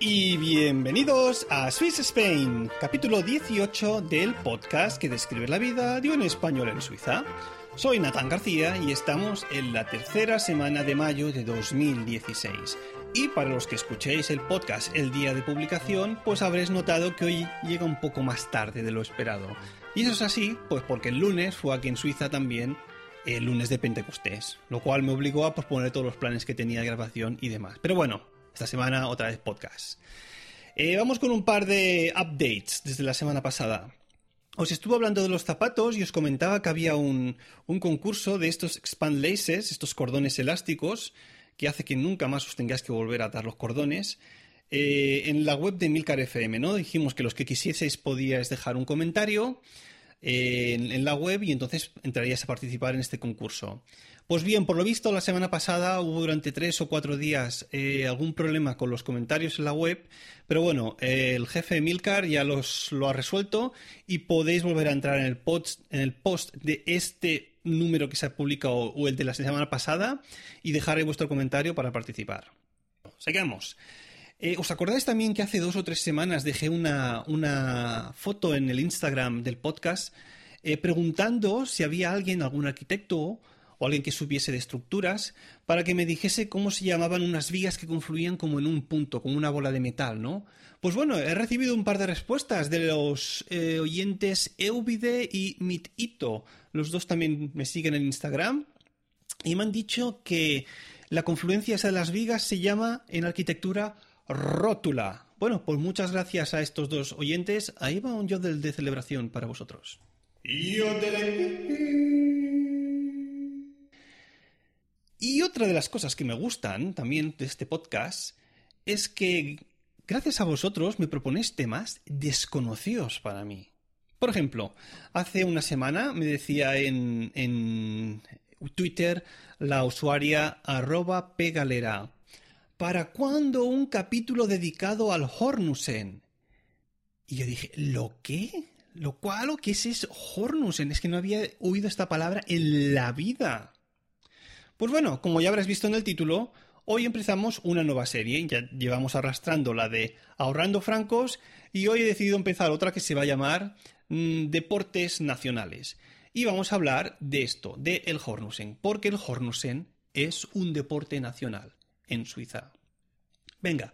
Y bienvenidos a Swiss Spain, capítulo 18 del podcast que describe la vida de un español en Suiza. Soy Natán García y estamos en la tercera semana de mayo de 2016. Y para los que escuchéis el podcast el día de publicación, pues habréis notado que hoy llega un poco más tarde de lo esperado. Y eso es así, pues porque el lunes fue aquí en Suiza también el lunes de Pentecostés, lo cual me obligó a posponer todos los planes que tenía de grabación y demás. Pero bueno, esta semana otra vez podcast. Eh, vamos con un par de updates desde la semana pasada. Os estuve hablando de los zapatos y os comentaba que había un, concurso de estos expand laces, estos cordones elásticos, que hace que nunca más os tengáis que volver a atar los cordones. Eh, en la web de Milcar FM, ¿no? Dijimos que los que quisieseis podíais dejar un comentario eh, en, la web y entonces entrarías a participar en este concurso. Pues bien, por lo visto, la semana pasada hubo durante tres o cuatro días eh, algún problema con los comentarios en la web, pero bueno, eh, el jefe Milcar ya los, lo ha resuelto y podéis volver a entrar en el, post, en el post de este número que se ha publicado o el de la semana pasada y dejar vuestro comentario para participar. Seguimos. Eh, ¿Os acordáis también que hace dos o tres semanas dejé una, foto en el Instagram del podcast preguntando si había alguien, algún arquitecto o alguien que supiese de estructuras, para que me dijese cómo se llamaban unas vigas que confluían como en un punto, como una bola de metal, ¿no? Pues bueno, he recibido un par de respuestas de los eh, oyentes Euvide y Mitito. Los dos también me siguen en Instagram y me han dicho que la confluencia de las vigas se llama en arquitectura rótula. Bueno, pues muchas gracias a estos dos oyentes. Ahí va un yodel de celebración para vosotros. Y otra de las cosas que me gustan también de este podcast es que gracias a vosotros me proponéis temas desconocidos para mí. Por ejemplo, hace una semana me decía en, en Twitter la usuaria arroba pegalera, ¿para cuándo un capítulo dedicado al Hornusen? Y yo dije, ¿lo qué? ¿Lo cual o qué es eso? Hornusen? Es que no había oído esta palabra en la vida. Pues bueno, como ya habrás visto en el título, hoy empezamos una nueva serie. Ya llevamos arrastrando la de Ahorrando Francos y hoy he decidido empezar otra que se va a llamar mm, Deportes Nacionales. Y vamos a hablar de esto, de el Hornusen, porque el Hornusen es un deporte nacional en Suiza. Venga,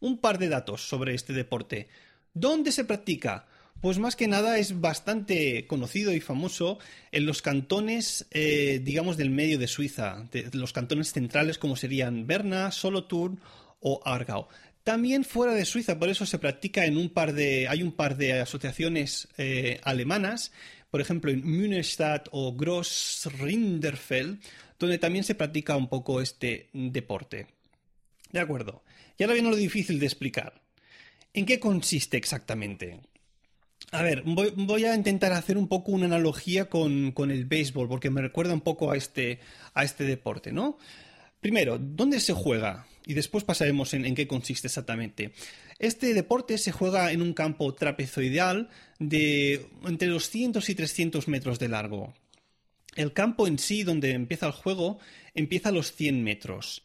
un par de datos sobre este deporte. ¿Dónde se practica? Pues más que nada es bastante conocido y famoso en los cantones, eh, digamos, del medio de Suiza, los cantones centrales como serían Berna, Solothurn o Aargau. También fuera de Suiza, por eso se practica en un par de, hay un par de asociaciones eh, alemanas, por ejemplo en Münsterstadt o Grossrinderfeld, donde también se practica un poco este deporte. De acuerdo. Y ahora viene lo difícil de explicar. ¿En qué consiste exactamente? A ver, voy, a intentar hacer un poco una analogía con, el béisbol, porque me recuerda un poco a este, a este deporte, ¿no? Primero, ¿dónde se juega? Y después pasaremos en, qué consiste exactamente. Este deporte se juega en un campo trapezoidal de entre 200 y 300 metros de largo. El campo en sí, donde empieza el juego, empieza a los 100 metros.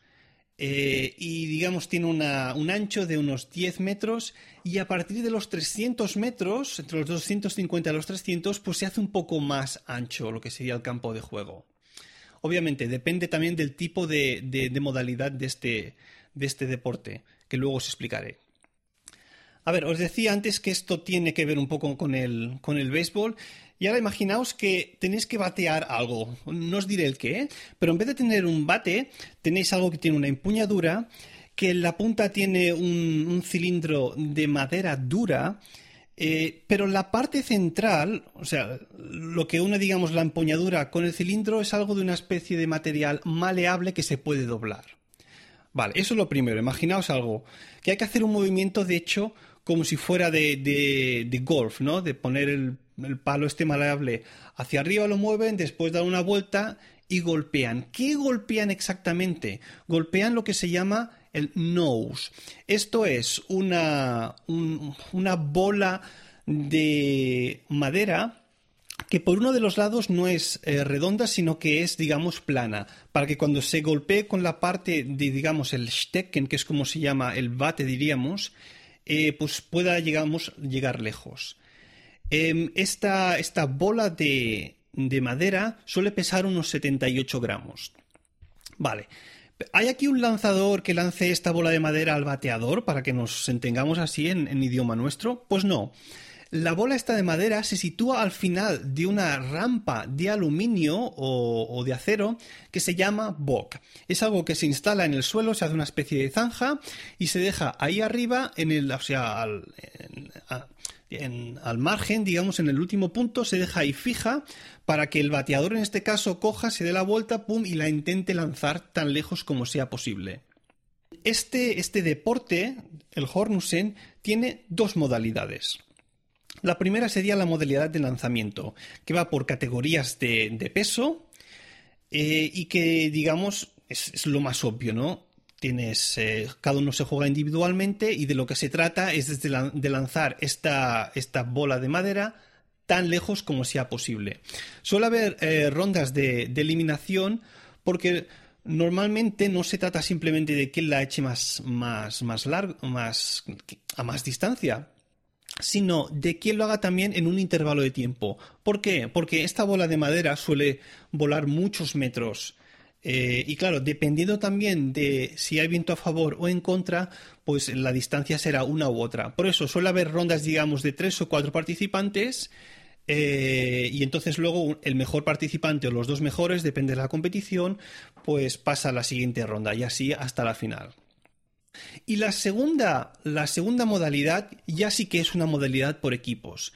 Eh, y digamos tiene un ancho de unos 10 metros y a partir de los 300 metros, entre los 250 y los 300, pues se hace un poco más ancho lo que sería el campo de juego. Obviamente depende también del tipo de, modalidad de este, de este deporte, que luego os explicaré. A ver, os decía antes que esto tiene que ver un poco con el, con el béisbol. Y ahora imaginaos que tenéis que batear algo. No os diré el qué, pero en vez de tener un bate, tenéis algo que tiene una empuñadura, que en la punta tiene un, cilindro de madera dura, eh, pero la parte central, o sea, lo que une, digamos, la empuñadura con el cilindro es algo de una especie de material maleable que se puede doblar. Vale, eso es lo primero. Imaginaos algo, que hay que hacer un movimiento, de hecho, como si fuera de, de golf, ¿no? De poner el el palo este maleable hacia arriba lo mueven, después dan una vuelta y golpean. ¿Qué golpean exactamente? Golpean lo que se llama el nose. Esto es una, una bola de madera que por uno de los lados no es eh, redonda, sino que es, digamos, plana, para que cuando se golpee con la parte de, digamos, el stecken, que es como se llama el bate, diríamos, eh, pues pueda, llegar lejos. Em, esta, bola de, de, madera suele pesar unos 78 gramos. Vale. ¿Hay aquí un lanzador que lance esta bola de madera al bateador para que nos entendamos así en idioma nuestro? Pues no. La bola esta de madera se sitúa al final de una rampa de aluminio o, de acero que se llama BOC. Es algo que se instala en el suelo, se hace una especie de zanja y se deja ahí arriba, en el, o sea, al, al margen, digamos, en el último punto, se deja ahí fija para que el bateador en este caso coja, se dé la vuelta, pum, y la intente lanzar tan lejos como sea posible. Este, este deporte, el Hornusen, tiene dos modalidades. La primera sería la modalidad de lanzamiento, que va por categorías de, peso eh, y que, digamos, es, lo más obvio, ¿no? Tienes, eh, cada uno se juega individualmente y de lo que se trata es de, lanzar esta, esta, bola de madera tan lejos como sea posible. Suele haber eh, rondas de, eliminación porque normalmente no se trata simplemente de quién la eche más, más, más largo, más, a más distancia, sino de quién lo haga también en un intervalo de tiempo. ¿Por qué? Porque esta bola de madera suele volar muchos metros. Eh, y claro, dependiendo también de si hay viento a favor o en contra, pues la distancia será una u otra. Por eso suele haber rondas, digamos, de tres o cuatro participantes. Eh, y entonces luego el mejor participante o los dos mejores, depende de la competición, pues pasa a la siguiente ronda y así hasta la final. Y la segunda, la segunda modalidad ya sí que es una modalidad por equipos.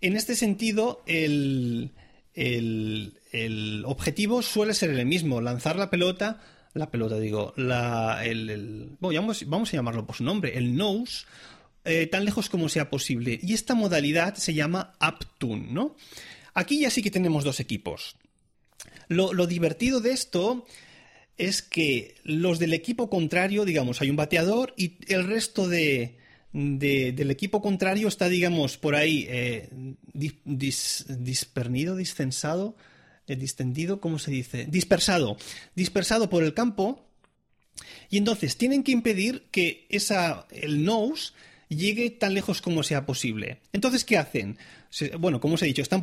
En este sentido, el, el, objetivo suele ser el mismo, lanzar la pelota, la pelota digo, la, el, vamos, a llamarlo por su nombre, el nose, eh, tan lejos como sea posible. Y esta modalidad se llama Uptune, ¿no? Aquí ya sí que tenemos dos equipos. Lo, lo divertido de esto es que los del equipo contrario, digamos, hay un bateador y el resto de, del equipo contrario está, digamos, por ahí eh, dispernido, discensado, eh, distendido, ¿cómo se dice? Dispersado, dispersado por el campo. Y entonces tienen que impedir que esa, el nose llegue tan lejos como sea posible. Entonces, ¿qué hacen? bueno, como os he dicho, están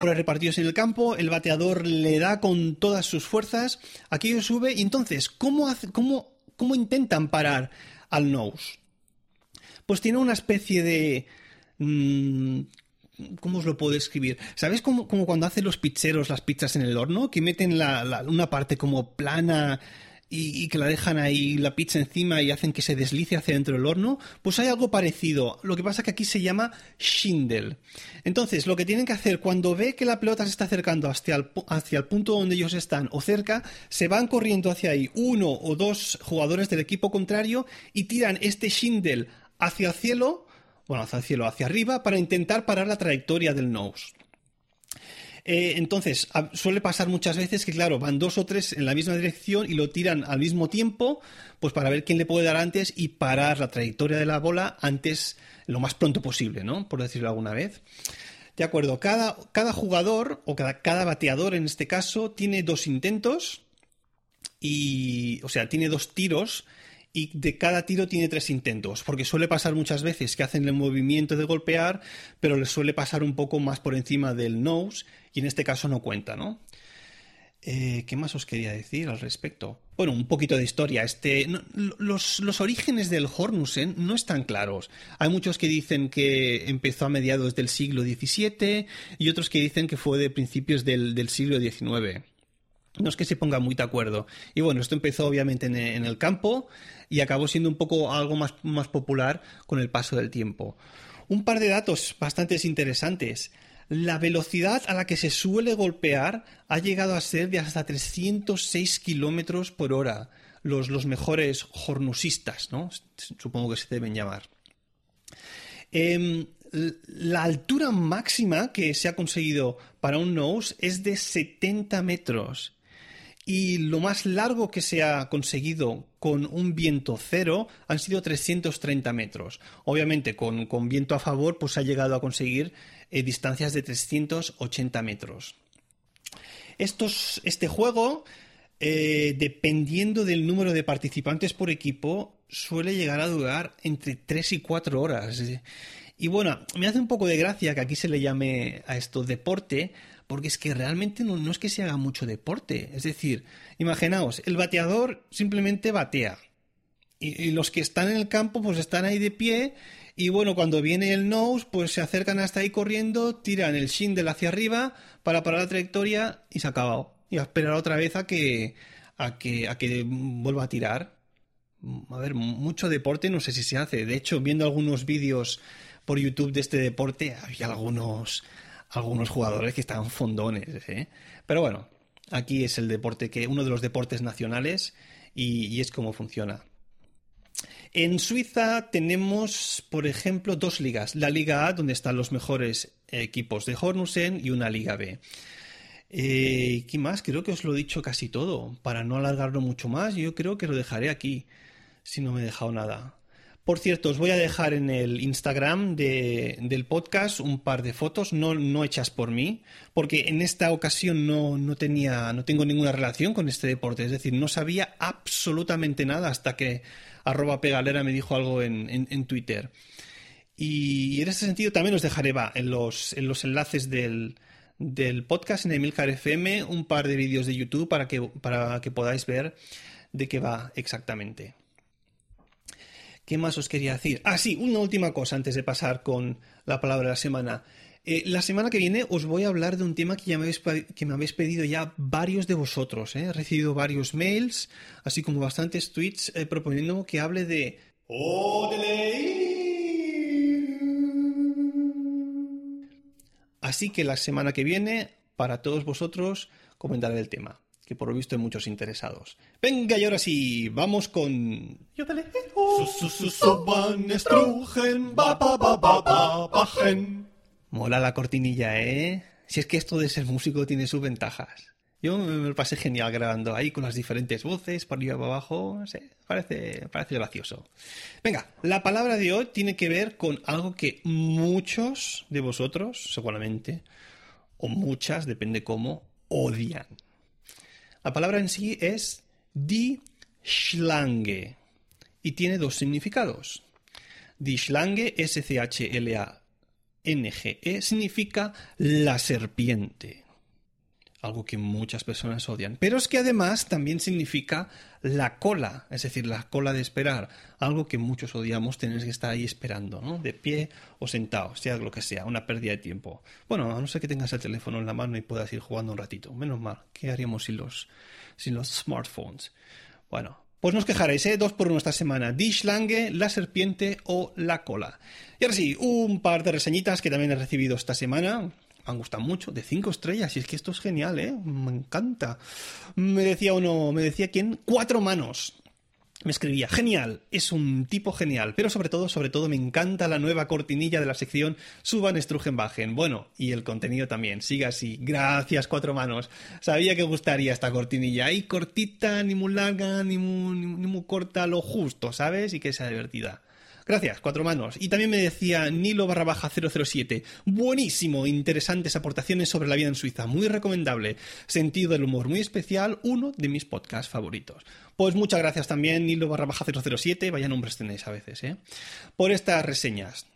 Repartidos en el campo, el bateador le da con todas sus fuerzas, aquello sube y entonces, ¿cómo, hace, cómo, cómo intentan parar al nose? Pues tiene una especie de... Mmm, ¿Cómo os lo puedo describir? ¿Sabes cómo, cuando hacen los pizzeros las pizzas en el horno? Que meten una parte como plana y, que la dejan ahí la pizza encima y hacen que se deslice hacia dentro del horno, pues hay algo parecido. Lo que pasa que aquí se llama Schindel. Entonces, lo que tienen que hacer cuando ve que la pelota se está acercando hacia el, el punto donde ellos están o cerca, se van corriendo hacia ahí uno o dos jugadores del equipo contrario y tiran este Schindel hacia el cielo, bueno, hacia el cielo, hacia arriba, para intentar parar la trayectoria del nose. Eh, entonces, suele pasar muchas veces que, claro, van dos o tres en la misma dirección y lo tiran al mismo tiempo, pues para ver quién le puede dar antes y parar la trayectoria de la bola antes, lo más pronto posible, ¿no? Por decirlo alguna vez. De acuerdo, cada, cada jugador, o cada, cada bateador en este caso, tiene dos intentos y, o sea, tiene dos tiros y de cada tiro tiene tres intentos, porque suele pasar muchas veces que hacen el movimiento de golpear, pero les suele pasar un poco más por encima del nose y en este caso no cuenta, ¿no? Eh, ¿Qué más os quería decir al respecto? Bueno, un poquito de historia. Este, los, los, orígenes del Hornusen no están claros. Hay muchos que dicen que empezó a mediados del siglo XVII y otros que dicen que fue de principios del, del siglo XIX. No es que se ponga muy de acuerdo. Y bueno, esto empezó obviamente en, el campo y acabó siendo un poco algo más, más popular con el paso del tiempo. Un par de datos bastante interesantes. La velocidad a la que se suele golpear ha llegado a ser de hasta 306 kilómetros por hora. Los, los, mejores hornusistas, ¿no? Supongo que se deben llamar. Em, la altura máxima que se ha conseguido para un nose es de 70 metros y lo más largo que se ha conseguido con un viento cero han sido 330 metros. Obviamente con, viento a favor pues ha llegado a conseguir eh, distancias de 380 metros. este juego, eh, dependiendo del número de participantes por equipo, suele llegar a durar entre 3 y 4 horas. Y bueno, me hace un poco de gracia que aquí se le llame a esto deporte, porque es que realmente no, es que se haga mucho deporte. Es decir, imaginaos, el bateador simplemente batea. Y, los que están en el campo, pues están ahí de pie. Y bueno, cuando viene el nose, pues se acercan hasta ahí corriendo, tiran el shingle hacia arriba para parar la trayectoria y se ha acabado. Y a esperar otra vez a que, a que, a que vuelva a tirar. A ver, mucho deporte no sé si se hace. De hecho, viendo algunos vídeos por YouTube de este deporte, había algunos algunos jugadores que están fondones. ¿eh? Pero bueno, aquí es el deporte que, uno de los deportes nacionales y, es como funciona. En Suiza tenemos, por ejemplo, dos ligas. La Liga A, donde están los mejores equipos de Hornusen, y una Liga B. Eh, ¿Qué más? Creo que os lo he dicho casi todo. Para no alargarlo mucho más, yo creo que lo dejaré aquí, si no me he dejado nada. Por cierto, os voy a dejar en el Instagram del podcast un par de fotos, no, no hechas por mí, porque en esta ocasión no, no, tenía, no tengo ninguna relación con este deporte, es decir, no sabía absolutamente nada hasta que arroba pegalera me dijo algo en, Twitter. Y en ese sentido también os dejaré va, en, los, en los enlaces del, del podcast en Emilcar FM un par de vídeos de YouTube para que, para que podáis ver de qué va exactamente. ¿Qué más os quería decir? Ah, sí, una última cosa antes de pasar con la palabra de la semana. Eh, la semana que viene os voy a hablar de un tema que, ya me, habéis, que me habéis pedido ya varios de vosotros. ¿eh? He recibido varios mails, así como bastantes tweets eh, proponiendo que hable de... Así que la semana que viene, para todos vosotros, comentaré el tema que por lo visto hay muchos interesados. Venga, y ahora sí, vamos con... Mola la cortinilla, ¿eh? Si es que esto de ser músico tiene sus ventajas. Yo me lo pasé genial grabando ahí con las diferentes voces, para arriba, para abajo, no sé, parece, parece gracioso. Venga, la palabra de hoy tiene que ver con algo que muchos de vosotros, seguramente, o muchas, depende cómo, odian. La palabra en sí es die Schlange y tiene dos significados. Die Schlange, S-C-H-L-A, NGE significa la serpiente algo que muchas personas odian. Pero es que además también significa la cola, es decir, la cola de esperar, algo que muchos odiamos, tener que estar ahí esperando, ¿no? De pie o sentado, sea lo que sea, una pérdida de tiempo. Bueno, a no ser que tengas el teléfono en la mano y puedas ir jugando un ratito. Menos mal, ¿qué haríamos sin los, sin los smartphones? Bueno, pues no os quejaréis, ¿eh? Dos por uno esta semana. Dishlange, la serpiente o la cola. Y ahora sí, un par de reseñitas que también he recibido esta semana han gustado mucho, de cinco estrellas, y es que esto es genial, ¿eh? Me encanta. Me decía uno, me decía quién, cuatro manos. Me escribía, genial, es un tipo genial, pero sobre todo, sobre todo me encanta la nueva cortinilla de la sección Suban Strugenbachen. Bueno, y el contenido también, siga así. Gracias, cuatro manos. Sabía que gustaría esta cortinilla. Ahí cortita, ni muy larga, ni muy, ni muy corta, lo justo, ¿sabes? Y que sea divertida. Gracias, cuatro manos. Y también me decía Nilo barra baja 007. Buenísimo, interesantes aportaciones sobre la vida en Suiza. Muy recomendable. Sentido del humor muy especial, uno de mis podcasts favoritos. Pues muchas gracias también, Nilo barra baja 007. Vaya nombres tenéis a veces, ¿eh? Por estas reseñas.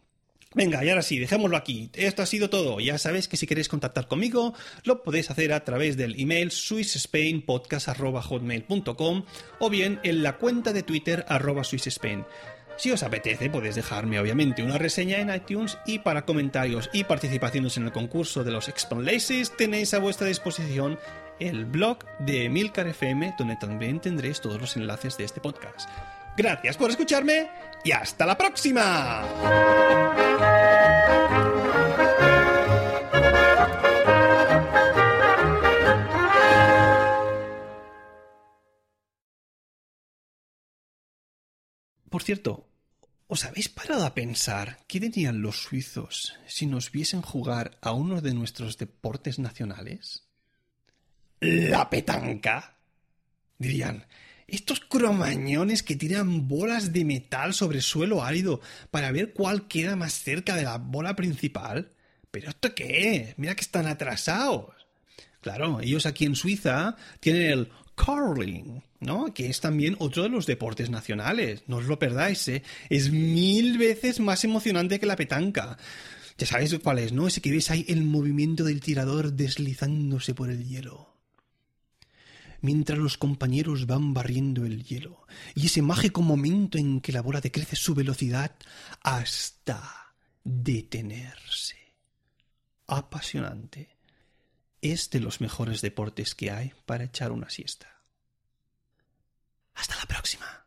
Venga, y ahora sí, dejémoslo aquí. Esto ha sido todo. Ya sabéis que si queréis contactar conmigo, lo podéis hacer a través del email swissspainpodcast.com o bien en la cuenta de Twitter arroba swissspain. Si os apetece, podéis dejarme obviamente una reseña en iTunes y para comentarios y participaciones en el concurso de los Laces tenéis a vuestra disposición el blog de Milcar FM donde también tendréis todos los enlaces de este podcast. Gracias por escucharme y hasta la próxima. Por cierto, ¿os habéis parado a pensar qué dirían los suizos si nos viesen jugar a uno de nuestros deportes nacionales? La petanca. Dirían, estos cromañones que tiran bolas de metal sobre suelo árido para ver cuál queda más cerca de la bola principal. ¿Pero esto qué? Mira que están atrasados. Claro, ellos aquí en Suiza tienen el curling, ¿no? Que es también otro de los deportes nacionales. No os lo perdáis, ¿eh? Es mil veces más emocionante que la petanca. Ya sabéis cuál es, ¿no? Ese que ves ahí el movimiento del tirador deslizándose por el hielo. Mientras los compañeros van barriendo el hielo. Y ese mágico momento en que la bola decrece su velocidad hasta detenerse. Apasionante es de los mejores deportes que hay para echar una siesta. Hasta la próxima.